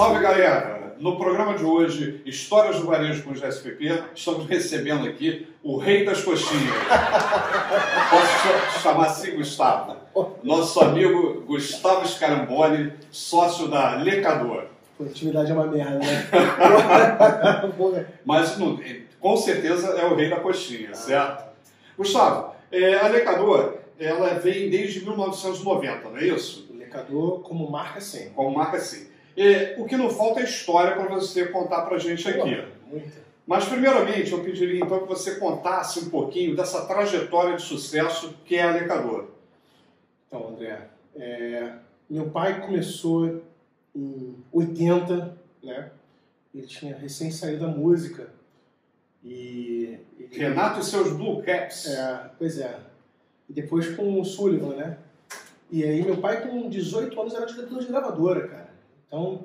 Salve galera! No programa de hoje, Histórias do Varejo com o GSPP, estamos recebendo aqui o Rei das Coxinhas. Posso chamar assim, Gustavo? Nosso amigo Gustavo Scaramboli, sócio da Lecador. Pô, intimidade é uma merda, né? Mas com certeza é o Rei da Coxinha, certo? Gustavo, é, a Lecador, ela vem desde 1990, não é isso? Lecador como marca sim. Como marca sim. E, o que não falta é história para você contar para a gente aqui. Muita. Mas, primeiramente, eu pediria então que você contasse um pouquinho dessa trajetória de sucesso que é a Lecador. Então, André, é, meu pai começou em 80, né? Ele tinha recém saído da música. E, ele... Renato e seus Blue Caps. É, pois é. E depois com o Sullivan, né? E aí meu pai com 18 anos era diretor de gravadora, cara. Então,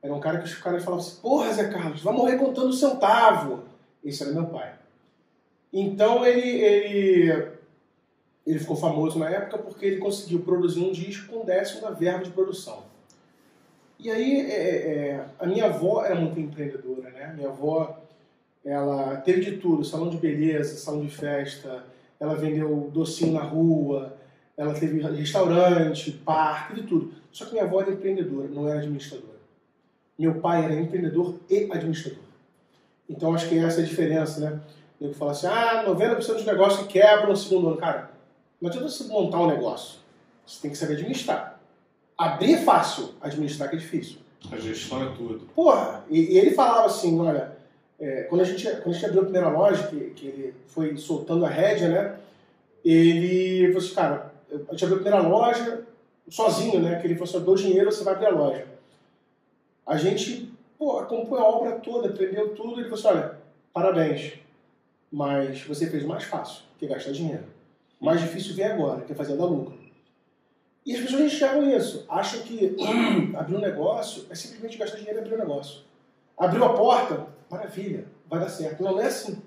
era um cara que os caras falavam assim, porra, Zé Carlos, vai morrer contando centavo. Esse era meu pai. Então ele, ele, ele ficou famoso na época porque ele conseguiu produzir um disco com um décimo da verba de produção. E aí é, é, a minha avó era muito empreendedora, né? Minha avó, ela teve de tudo, salão de beleza, salão de festa, ela vendeu docinho na rua, ela teve restaurante, parque, de tudo. Só que minha avó era empreendedora, não era administradora. Meu pai era empreendedor e administrador. Então acho que essa é a diferença, né? Eu falo assim, ah, 90% dos negócios que quebram no segundo ano. Cara, não adianta você montar um negócio. Você tem que saber administrar. Abrir é fácil, administrar que é difícil. A gestão é tudo. Porra, e, e ele falava assim, olha, é, quando, a gente, quando a gente abriu a primeira loja, que, que ele foi soltando a rédea, né? Ele falou assim, cara, a gente abriu a primeira loja sozinho, né? Que ele falou assim, dou dinheiro, você vai abrir a loja. A gente, pô, acompanhou a obra toda, aprendeu tudo, ele falou assim, olha, parabéns, mas você fez o mais fácil, que gastar dinheiro. O mais difícil vem agora, que é fazer dar lucro. E as pessoas enxergam isso, acham que abrir um negócio é simplesmente gastar dinheiro e abrir um negócio. Abriu a porta, maravilha, vai dar certo. Não é assim.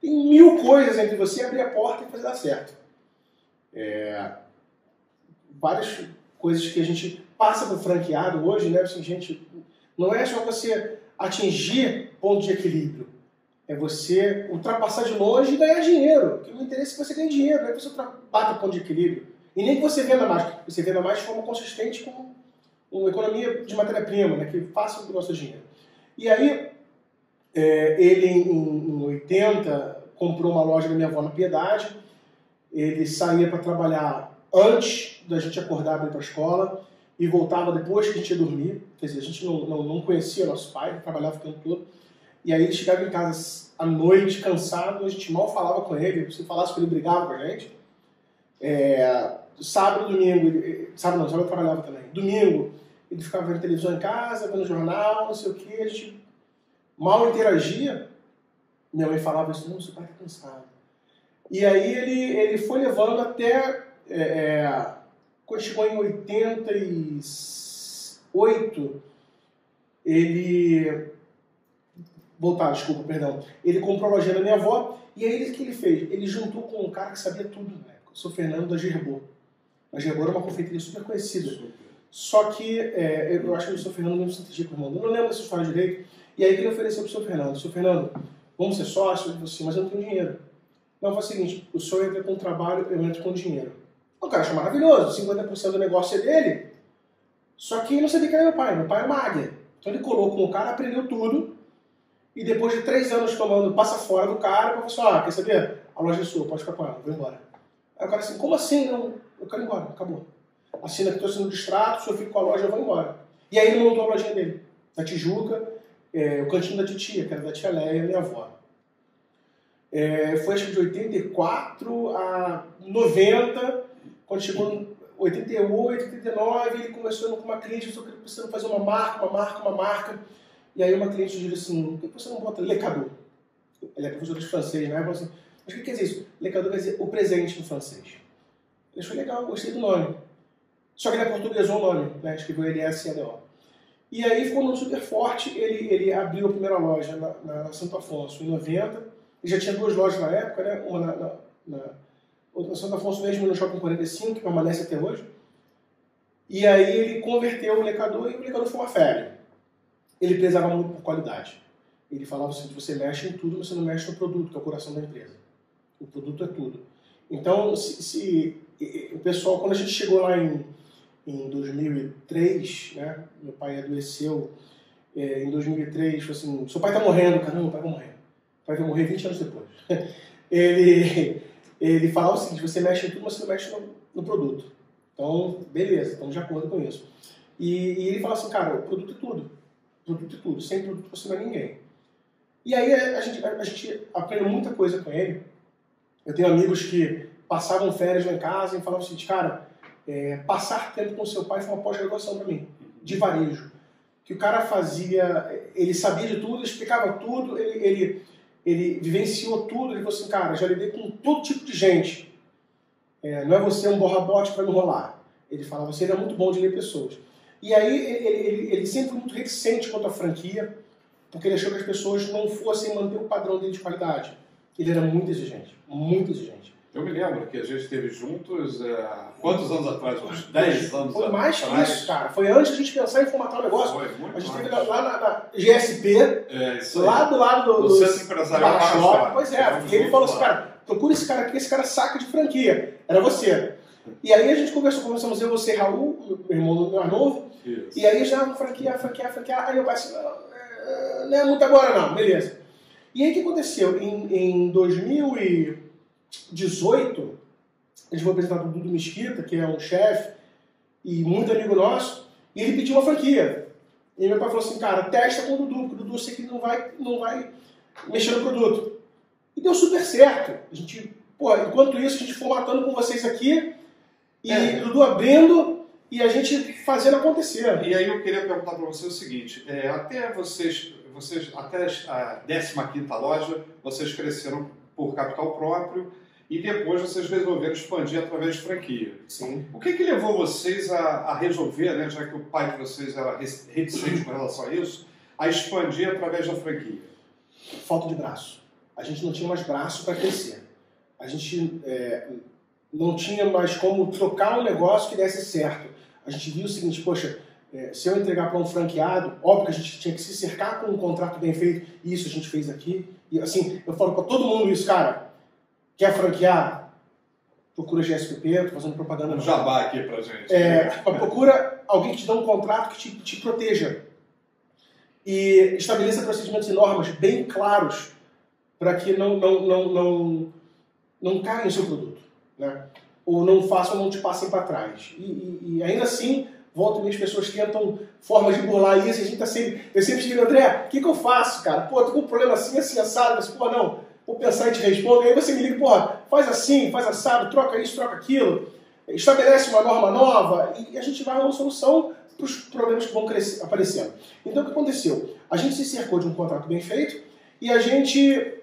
Tem mil coisas entre você abrir a porta e fazer dar certo. É, várias coisas que a gente passa para o franqueado hoje, né? Assim, gente, não é só você atingir ponto de equilíbrio. É você ultrapassar de longe e ganhar dinheiro. Porque não interessa que você ganhe dinheiro, não é que você bata o ponto de equilíbrio. E nem que você venda mais. Você venda mais de forma consistente com uma economia de matéria-prima, né? que faça o nosso dinheiro. E aí, é, ele em, em 80 comprou uma loja da minha avó na Piedade. Ele saía para trabalhar antes da gente acordar para ir para a escola e voltava depois que a gente ia dormir. Quer dizer, a gente não, não, não conhecia nosso pai, trabalhava o tempo todo. E aí ele chegava em casa à noite, cansado, a gente mal falava com ele, se falasse com ele, brigava com a gente. É, sábado, domingo, sábado não, sábado eu trabalhava também. Domingo, ele ficava vendo televisão em casa, vendo jornal, não sei o que, a gente mal interagia. Minha mãe falava isso, não, seu pai está cansado. E aí ele, ele foi levando até é, é, quando chegou em 88, ele. Voltar, desculpa, perdão. Ele comprou a loja da minha avó e aí o que ele fez? Ele juntou com um cara que sabia tudo na época, o seu Fernando da Gerbô. A Gerbô era uma confeitaria super conhecida. Só que é, eu acho que o seu Fernando não se entendia com o irmão. Eu não lembro dessa história direito. E aí ele ofereceu para o seu Fernando: Seu Fernando, vamos ser sócios? Eu assim, mas eu não tenho dinheiro. Não, foi o seguinte: o senhor entra com trabalho, eu entro com dinheiro. O cara achou maravilhoso, 50% do negócio é dele. Só que não sabia que era meu pai, meu pai era uma águia. Então ele colou com o cara, aprendeu tudo. E depois de três anos tomando passa fora do cara, falou assim: ah, quer saber? A loja é sua, pode ficar com ela, vou embora. Aí o cara assim: como assim? Não, eu quero ir embora, acabou. Assina que estou sendo distrato, se eu fico com a loja, eu vou embora. E aí ele montou a lojinha dele, na Tijuca, é, o cantinho da titia, que era da tia Leia, minha avó. É, foi acho que de 84 a 90, quando chegou em 88, 89, ele começou com uma cliente, que precisando fazer uma marca, uma marca, uma marca. E aí uma cliente disse assim, por que você não bota lecador? Ele é professor de francês, né? Assim, mas o que quer dizer isso? Lecador quer dizer o presente em francês. Ele achou legal, gostei do nome. Só que ele é portuguesou o nome, né? escreveu LS-C-A-D-O. E aí ficou um nome super forte, ele, ele abriu a primeira loja na, na Santo Afonso em 90, ele já tinha duas lojas na época, né? uma na, na, na o Santo Afonso mesmo no Shopping 45, que permanece até hoje. E aí ele converteu o lecador e o lecador foi uma febre. ele prezava muito por qualidade. Ele falava assim, você mexe em tudo, você não mexe no produto, que é o coração da empresa. O produto é tudo. Então, se, se o pessoal, quando a gente chegou lá em, em 2003, né, meu pai adoeceu é, em 2003, falou assim, seu pai está morrendo, caramba, meu pai vai morrer. O vai morrer 20 anos depois. ele, ele falava o seguinte, você mexe em tudo, mas você não mexe no, no produto. Então, beleza, estamos de acordo com isso. E, e ele fala assim, cara, o produto é tudo. O produto é tudo. Sem produto você não é ninguém. E aí a, gente, a, gente aprende muita coisa com ele. Eu tenho amigos que passavam férias lá em casa e falavam assim, cara, é, passar tempo com seu pai foi uma pós-graduação para mim, de varejo. Que o cara fazia, ele sabia de tudo, explicava tudo, ele, ele, ele vivenciou tudo, ele falou assim, cara, já lidei com todo tipo de gente. É, não é você um borra-bote para me enrolar. Ele assim, ele é muito bom de ler pessoas. E aí ele, ele, ele sempre muito reticente quanto à franquia, porque ele achou que as pessoas não fossem manter o padrão dele de qualidade. Ele era muito exigente, muito exigente. Eu me lembro que a gente esteve juntos há quantos anos atrás? Uns 10 anos Foi mais atrás. que isso, cara. Foi antes de a gente pensar em formatar o negócio. Foi, muito a gente esteve lá na, na GSP, é, lá do lado do, do, Centro Empresarial Shop. Pois é, porque ele falou assim, cara, procura esse cara aqui, esse cara saca de franquia. Era você. E aí a gente conversou, começamos eu, você, Raul, meu irmão do meu novo. Isso. E aí já franquia, franquia, franquia. Aí eu passei, não, eh, não é muito agora não, beleza. E aí o que aconteceu? Em, em 2000 e 18, a gente foi apresentado o Dudu Mesquita, que é um chefe e muito amigo nosso, e ele pediu uma franquia. E meu pai falou assim, cara, testa com o Dudu, porque o Dudu eu sei que não vai, não vai mexer no produto. E deu super certo. A gente, pô, enquanto isso, a gente foi matando com vocês aqui, e é. o Dudu abrindo, e a gente fazendo acontecer. E aí eu queria perguntar para você o seguinte, é, até vocês, vocês até a 15ª loja, vocês cresceram por capital próprio e depois vocês resolveram expandir através de franquia. Sim. O que, que levou vocês a, a resolver, né, já que o pai de vocês era reticente com relação a isso, a expandir através da franquia? falta de braço. A gente não tinha mais braço para crescer. A gente é, não tinha mais como trocar um negócio que desse certo. A gente viu o seguinte, poxa, é, se eu entregar para um franqueado, óbvio que a gente tinha que se cercar com um contrato bem feito, e isso a gente fez aqui. E assim, eu falo para todo mundo isso, cara, quer franquear? Procura GSPP, tô fazendo propaganda Um jabá aqui pra gente. é, procura alguém que te dê um contrato que te, te proteja. E estabeleça procedimentos e normas bem claros para que não, não, não, não, não caia no seu produto. Né? Ou não façam, não te passem para trás. E, e- e ainda assim, volta e as pessoas tentam formas de burlar isso. A gente tá sempre, eu sempre digo, André, o que, que eu faço, cara? Pô, tô com um problema assim, assim, assado. Mas, pô, não, vou pensar e te respondo. Aí você me liga, porra, faz assim, faz assado, troca isso, troca aquilo estabelece uma norma nova e a gente vai uma solução para os problemas que vão crescer, aparecendo. Então, o que aconteceu? A gente se cercou de um contrato bem feito e a gente,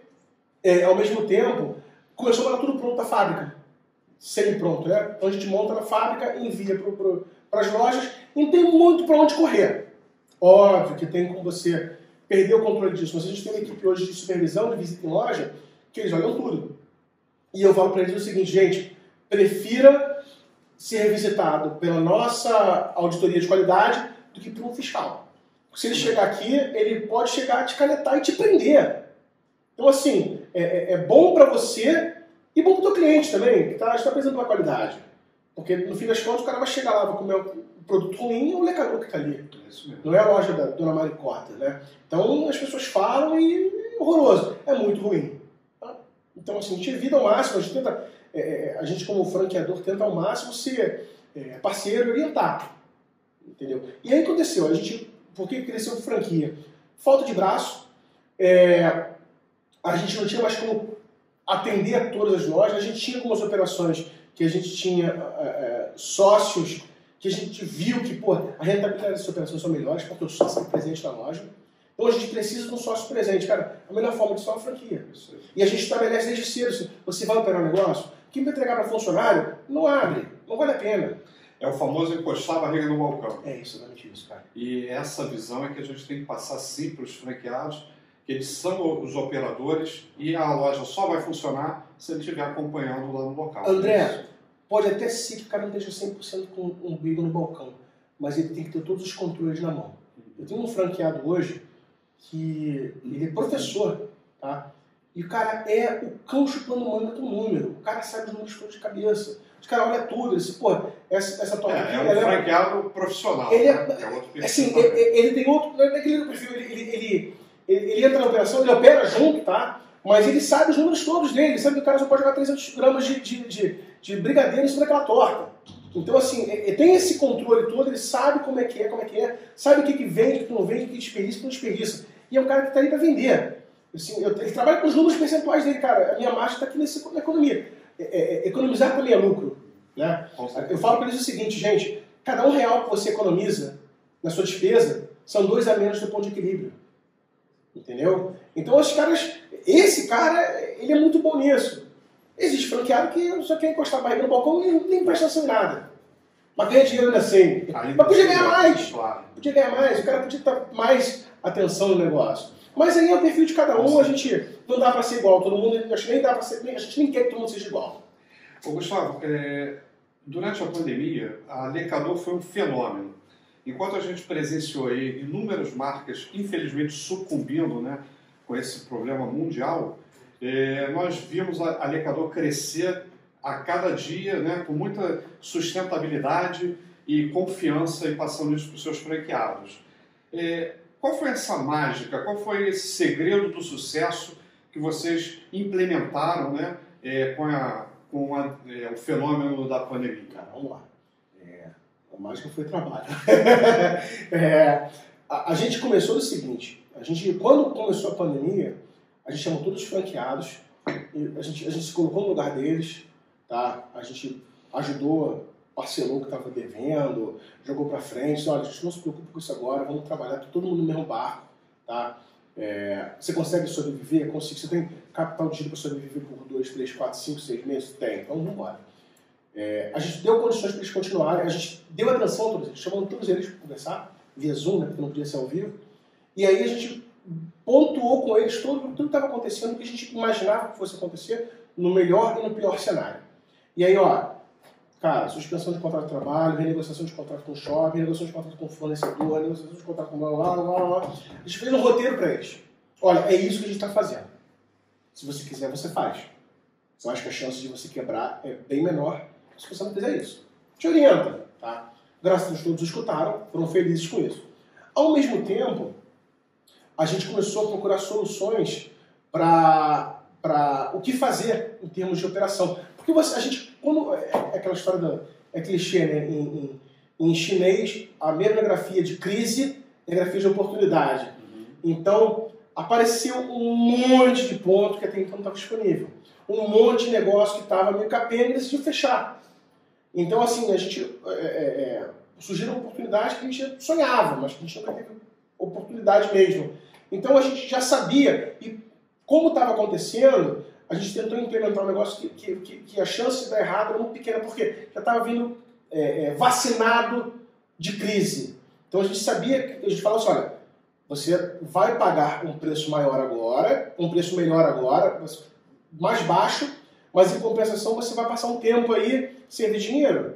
é, ao mesmo tempo, começou a mandar tudo pronto da fábrica. Semi-pronto, né? Então, a gente monta na fábrica e envia para as lojas não tem muito para onde correr. Óbvio que tem como você perder o controle disso, mas a gente tem uma equipe hoje de supervisão, de visita em loja, que eles olham tudo. E eu falo para eles o seguinte, gente, prefira ser visitado pela nossa auditoria de qualidade do que por um fiscal. Se ele chegar aqui, ele pode chegar a te canetar e te prender. Então, assim, é, é- é bom para você e bom para o teu cliente também, que está tá apresentando uma qualidade. Porque, no fim das contas, o cara vai chegar lá, vai comer um produto ruim e é o lecador que está ali. É. Não é a loja da Dona Maricota, né? Então as pessoas falam e é horroroso. É muito ruim. tá? Então, assim, a gente evita ao máximo, a gente tenta, é, é, a gente como franqueador tenta ao máximo ser é, parceiro e orientar. Entendeu? E aí aconteceu, a gente, por que cresceu franquia? Falta de braço, é, a gente não tinha mais como atender a todas as lojas, a gente tinha algumas operações que a gente tinha é, é, sócios que a gente viu que pô, a rentabilidade dessas operações são melhores porque o sócio está presente na loja. Então a gente precisa de um sócio presente. Cara, a melhor forma disso é uma franquia. E a gente estabelece desde cedo. assim, Você vai operar um negócio, quem vai entregar para funcionário, não abre, não vale a pena. É o famoso encostar a barriga no balcão. É isso, exatamente isso, cara. E essa visão é que a gente tem que passar sim para os franqueados, que eles são os operadores e a loja só vai funcionar se ele estiver acompanhando lá no local. André, pode até ser que o cara não esteja 100% com um umbigo no balcão, mas ele tem que ter todos os controles na mão. Eu tenho um franqueado hoje que ele é professor, tá? E o cara é o cão chupando manga com número. O cara sabe os números todos de cabeça. Os caras olham tudo, ele diz, pô, essa, essa tua é, é um franqueado profissional. Ele é, né? é outro perfil. Assim, ele, ele, tem outro. Não é aquele perfil, ele, ele, ele, ele, entra na operação, ele opera junto, tá? Mas ele sabe os números todos dele, ele sabe que o cara só pode jogar 300 gramas de, de, de, de brigadeiro em cima daquela torta. Então, assim, ele tem esse controle todo, ele sabe como é que é, como é que é, sabe o que, que vende, o que não vende, o que desperdiça, o que não desperdiça. E é um cara que está aí para vender. Assim, eu, ele trabalha com os números percentuais dele, cara. A minha marcha está aqui nesse, na economia. É, é, é, economizar também é lucro. Né? Eu falo para eles o seguinte, gente: cada um real que você economiza na sua despesa são dois a menos do ponto de equilíbrio. Entendeu? Então, os caras. Esse cara, ele é muito bom nisso. Existe franqueado que só quer encostar a barriga no balcão e nem presta atenção em nada. Mas ganha dinheiro ainda assim. Mas podia ganhar mais. Podia ganhar mais. O cara podia estar mais atenção no negócio. Mas aí é o perfil de cada um, a gente não dá para ser igual, todo mundo, a gente nem dá para ser, a gente nem quer que todo mundo seja igual. Ô Gustavo, é, durante a pandemia, a Lecador foi um fenômeno. Enquanto a gente presenciou aí inúmeras marcas, infelizmente, sucumbindo né, com esse problema mundial, é, nós vimos a, a Lecador crescer a cada dia né, com muita sustentabilidade e confiança e passando isso para os seus franqueados. É, qual foi essa mágica, qual foi esse segredo do sucesso que vocês implementaram né, é, com, a, com a, o fenômeno da pandemia? Cara, vamos lá. É, a mágica foi trabalho. É, a, a, gente começou do seguinte, a gente, quando começou a pandemia, a gente chamou todos os franqueados, a gente, a gente se colocou no lugar deles, tá? a gente ajudou parcelou que estava devendo, jogou para frente, olha, a gente não se preocupa com isso agora, vamos trabalhar todo mundo no mesmo barco, tá? É, você consegue sobreviver? Consigo. Você tem capital de giro para sobreviver por 2, 3, 4, 5, 6 meses? Tem. Então vamos embora. É, a gente deu condições para eles continuarem, a gente deu atenção a todos eles, chamando todos eles para conversar, via Zoom, né, porque não podia ser ao vivo. E aí a gente pontuou com eles tudo, tudo que estava acontecendo, que a gente imaginava que fosse acontecer no melhor e no pior cenário. E aí, ó, Cara, suspensão de contrato de trabalho, renegociação de contrato com o shopping, renegociação de contrato com o fornecedor, renegociação de contrato com blá blá blá blá. A gente fez um roteiro para eles. Olha, é isso que a gente está fazendo. Se você quiser, você faz. Eu acho que a chance de você quebrar é bem menor se você não fizer isso. Te orienta, tá? Graças a Deus todos escutaram, foram felizes com isso. Ao mesmo tempo, a gente começou a procurar soluções para o que fazer em termos de operação. Porque você, a gente como é, é aquela história da. É clichê, né? Em, em, em chinês, a mesma grafia de crise é grafia de oportunidade. Uhum. Então, apareceu um monte de ponto que até então não estava disponível. Um monte de negócio que estava meio capenga e decidiu fechar. Então, assim, a gente é, é, é surgiram oportunidades que a gente sonhava, mas que a gente não teve oportunidade mesmo. Então, a gente já sabia, e como estava acontecendo, a gente tentou implementar um negócio que, que, que a chance de dar errado era muito pequena, porque já estava vindo é, é, vacinado de crise. Então a gente sabia, a gente falava assim, olha, você vai pagar um preço maior agora, um preço melhor agora, mais baixo, mas em compensação você vai passar um tempo aí sem ter dinheiro.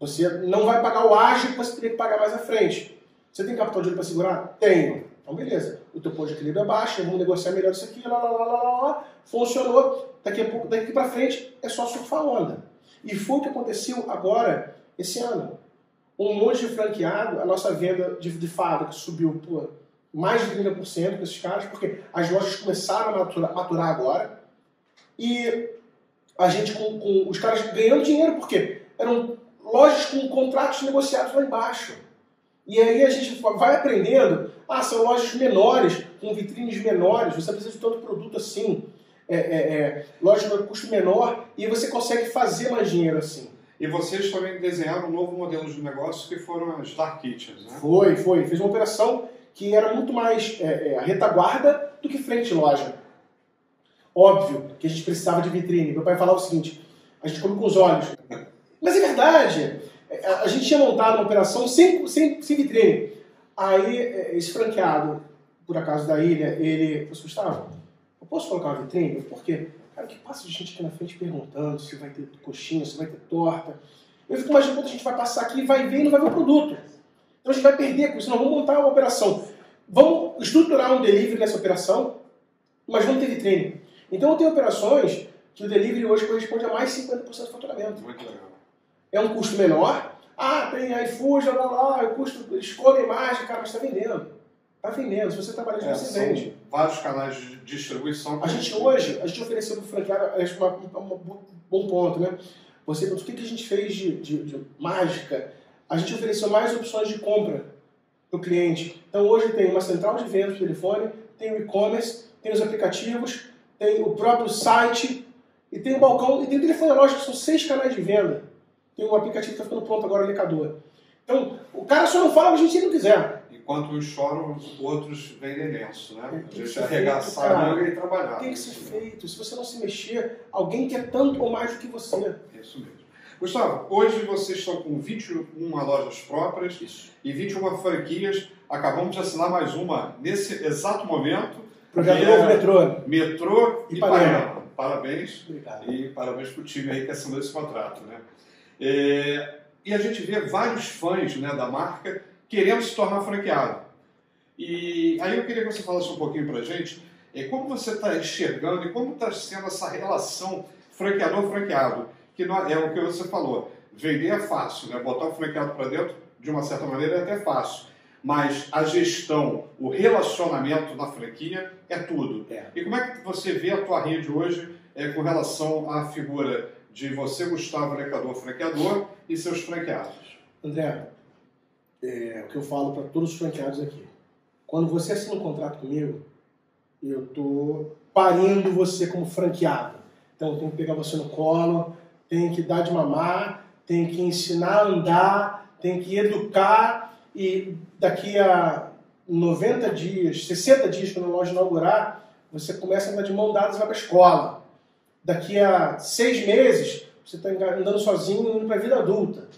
Você não vai pagar o ágio que você teria que pagar mais à frente. Você tem capital de dinheiro para segurar? Tenho. Então, beleza. O teu ponto de equilíbrio é baixo, vamos negociar melhor isso aqui, lá, lá, lá, lá, lá. Funcionou. Daqui a pouco, daqui para frente, é só surfar onda. E foi o que aconteceu agora, esse ano. Um monte de franqueado, a nossa venda de, de fábrica subiu por mais de 30% com esses caras, porque as lojas começaram a maturar, maturar agora. E a gente com, com os caras ganhando dinheiro, porque eram lojas com contratos negociados lá embaixo. E aí a gente vai aprendendo, ah, são lojas menores, com vitrines menores, você precisa de todo produto assim, é, é, é, loja de custo menor, e você consegue fazer mais dinheiro assim. E vocês também desenharam um novo modelo de negócio que foram as Dark Kitchens, né? Foi, foi. Fez uma operação que era muito mais é, é, retaguarda do que frente loja. Óbvio que a gente precisava de vitrine. Meu pai falava o seguinte, a gente come com os olhos. Mas é verdade. A gente tinha montado uma operação sem, sem, sem vitrine. Aí, é, esse franqueado, por acaso da ilha, ele falou assim, Gustavo, eu posso colocar uma vitrine? Por quê? Cara, que passa de gente aqui na frente perguntando se vai ter coxinha, se vai ter torta. Eu fico imaginando quando a gente vai passar aqui, vai ver e não vai ver o produto. Então a gente vai perder com isso. Não, vamos montar uma operação. Vamos estruturar um delivery nessa operação, mas vamos ter vitrine. Então eu tenho operações que o delivery hoje corresponde a mais 50% do faturamento. Muito legal. É um custo menor. Ah, tem iFood, lá, lá, lá, o custo, escolha a imagem, cara, mas está vendendo. Está vendendo. Se você trabalha de É, você vende. vários canais de distribuição. A gente hoje, a gente ofereceu para o franqueado, acho que um bom ponto, né? Você, o que, que a gente fez de, de- de mágica? A gente ofereceu mais opções de compra para o cliente. Então hoje tem uma central de vendas por telefone, tem o e-commerce, tem os aplicativos, tem o próprio site, e tem o balcão, e tem o telefone lógico, que são seis canais de venda. Tem um aplicativo que está ficando pronto agora, o Lecador. Então, o cara só não fala com a gente se não quiser. Enquanto uns choram, outros vendem lenço, né? Tem A que gente arregaçar a manga e trabalhar. Tem que ser feito. Se você não se mexer, alguém quer tanto ou mais do que você. É isso mesmo. Gustavo, hoje vocês estão com 21 lojas próprias Isso. e 21 franquias. Acabamos de assinar mais uma nesse exato momento. Projeto que Novo é Metrô. Metrô e. Ipanema. Parabéns. Obrigado. E parabéns para o time aí que assinou esse contrato. Né? É, e a gente vê vários fãs né, da marca querendo se tornar franqueado. E aí eu queria que você falasse um pouquinho para a gente é, como você está enxergando e como está sendo essa relação franqueador-franqueado, que não- é o que você falou. Vender é fácil, né? botar o franqueado para dentro, de uma certa maneira, é até fácil. Mas a gestão, o relacionamento na franquia é tudo. É. E como é que você vê a tua rede hoje é, com relação à figura de você, Gustavo Lecador, franqueador, e seus franqueados? André, é, o que eu falo para todos os franqueados aqui. Quando você assina um contrato comigo, eu estou parindo você como franqueado. Então eu tenho que pegar você no colo, tenho que dar de mamar, tenho que ensinar a andar, tenho que educar e daqui a 90 dias, 60 dias quando a loja inaugurar, você começa a andar de mão dadas e vai para a escola. Daqui a seis meses, você está andando sozinho indo para a vida adulta.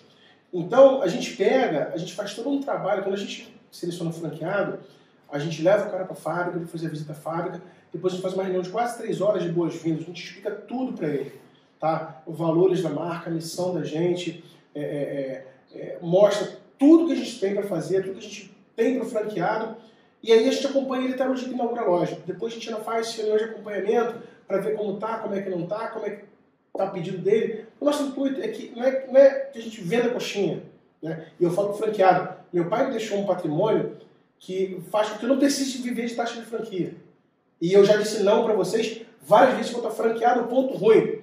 Então, a gente pega, a gente faz todo um trabalho. Quando a gente seleciona um franqueado, a gente leva o cara para a fábrica, ele faz a visita à fábrica, depois a gente faz uma reunião de quase três horas de boas-vindas, a gente explica tudo para ele. Tá? Os valores da marca, a missão da gente, é, é, é, mostra tudo que a gente tem para fazer, tudo que a gente tem para o franqueado, e aí a gente acompanha ele até no dia que inaugura a loja. Depois a gente ainda faz reunião de acompanhamento para ver como tá, como é que não tá, como é que tá o pedido dele. O nosso intuito é que não é, não é que a gente venda coxinha. Né? E eu falo franqueado, meu pai deixou um patrimônio que faz com que eu não precise viver de taxa de franquia. E eu já disse não para vocês várias vezes quanto a franqueado, o ponto ruim.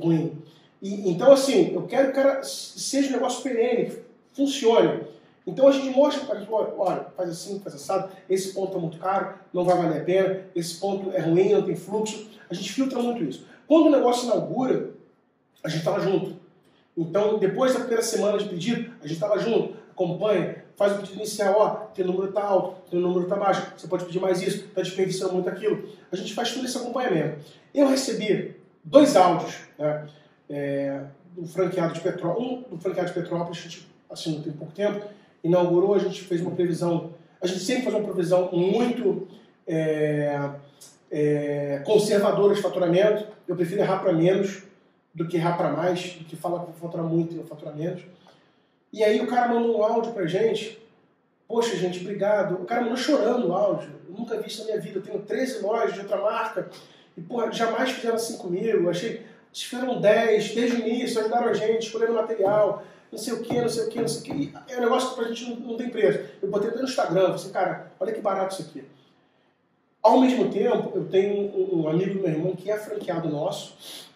Ruim. E, então, assim, eu quero que o cara seja um negócio perene, funcione. Então a gente mostra para ele, olha, faz assim, faz assado, esse ponto é muito caro, não vai valer a pena, esse ponto é ruim, não tem fluxo. A gente filtra muito isso. Quando o negócio inaugura, a gente estava junto. Então, depois da primeira semana de pedido, a gente estava junto, acompanha, faz o pedido inicial, ó, tem número tá alto, tem número tá baixo, você pode pedir mais isso, está desperdiçando muito aquilo. A gente faz todo esse acompanhamento. Eu recebi dois áudios, né, é, do franqueado de Petrópolis, um do franqueado de Petrópolis, a assinou tem pouco tempo, inaugurou, a gente fez uma previsão, a gente sempre faz uma previsão muito é, é, conservadora de faturamento, eu prefiro errar para menos do que errar para mais, do que falar que vou faturar muito e eu faturar menos. E aí o cara mandou um áudio pra gente. Poxa, gente, obrigado. O cara mandou chorando o áudio. Eu nunca vi isso na minha vida. Eu tenho 13 lojas de outra marca. E, porra, jamais fizeram assim comigo. Achei. Eles fizeram 10 desde o início, ajudaram a gente, escolheram material, não sei o que, não sei o que, não sei o que. É um negócio que pra gente não, não tem preço. Eu botei até no Instagram, falei assim, cara, olha que barato isso aqui. Ao mesmo tempo, eu tenho um, um amigo do meu irmão que é franqueado nosso,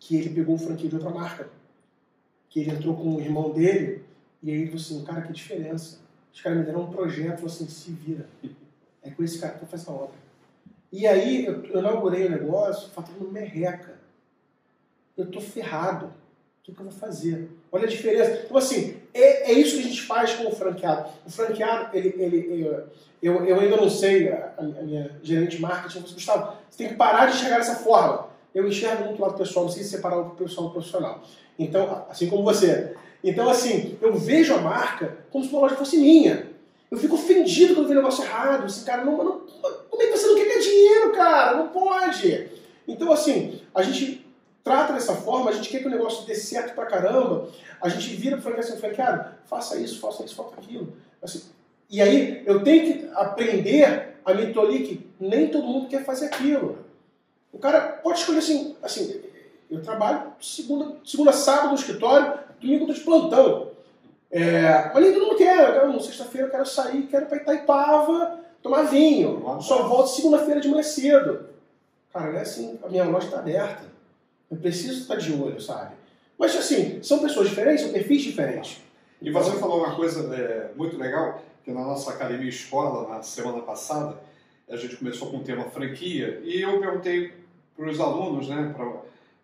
que ele pegou o franquia de outra marca. Que ele entrou com o irmão dele, e aí ele falou assim, cara, que diferença. Os caras me deram um projeto, falou assim, se vira. É com esse cara que eu faço a obra. E aí eu, eu inaugurei o negócio, faturando merreca. Eu tô ferrado. O que, que eu vou fazer? Olha a diferença. Então, assim, é, é isso que a gente faz com o franqueado. O franqueado, ele, ele, eu, eu, eu ainda não sei, a, a minha gerente de marketing assim, Gustavo, você tem que parar de enxergar dessa forma. Eu enxergo muito o lado pessoal, não sei separar o pessoal do profissional. Então, assim como você. Então, assim, eu vejo a marca como se uma loja fosse minha. Eu fico ofendido quando vejo um negócio errado. Esse cara, não, não, como é que você não quer ganhar dinheiro, cara? Não pode. Então, assim, a gente trata dessa forma, a gente quer que o negócio dê certo pra caramba, A gente vira para franqueado assim, franqueado, faça isso, faça isso, faça aquilo. Assim, e aí eu tenho que aprender a me tolir que nem todo mundo quer fazer aquilo. O cara pode escolher assim, assim, eu trabalho segunda, segunda sábado no escritório, domingo eu tô de plantão. É, mas nem todo mundo quer. Eu sexta-feira eu quero sair, quero para Itaipava tomar vinho. Só volto segunda-feira de manhã cedo. Cara, não é assim, a minha loja está aberta. Eu preciso estar de olho, sabe? Mas assim, são pessoas diferentes, são perfis diferentes. E você falou uma coisa é, muito legal, que na nossa academia escola, na semana passada, a gente começou com o tema franquia, e eu perguntei para os alunos, né, pra,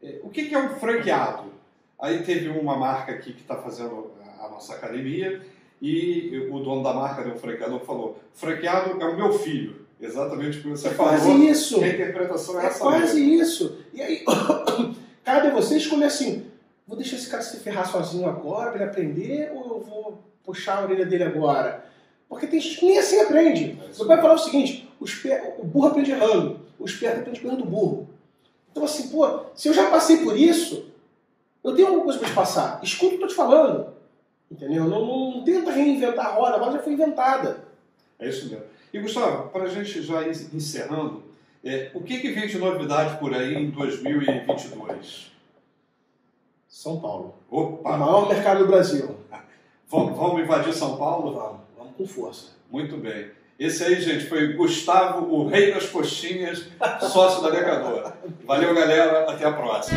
é, o que, que é um franqueado? Aí teve uma marca aqui que está fazendo a nossa academia, e o dono da marca, né, o franqueador, falou: franqueado é o meu filho. Exatamente o que você é falou. Quase isso. a interpretação é, é essa. Quase mesmo. isso. E aí, cabe a você escolher assim: vou deixar esse cara se ferrar sozinho agora para ele aprender ou eu vou puxar a orelha dele agora? Porque tem gente que nem assim aprende. É Meu pai falava o seguinte: o burro aprende errando, o esperto aprende pegando o burro. Então, assim, pô, se eu já passei por isso, eu tenho alguma coisa para te passar. Escuta o que eu tô te falando. Entendeu? Não, não, tenta reinventar a roda, a roda já foi inventada. É isso mesmo. E Gustavo, para a gente já ir encerrando, é, o que, que vem de novidade por aí em 2022? São Paulo. Opa! O maior mercado do Brasil. Vamos, vamos invadir São Paulo? Vamos, vamos com força. Muito bem. Esse aí, gente, foi Gustavo, o rei das coxinhas, sócio da Decador. Valeu, galera. Até a próxima.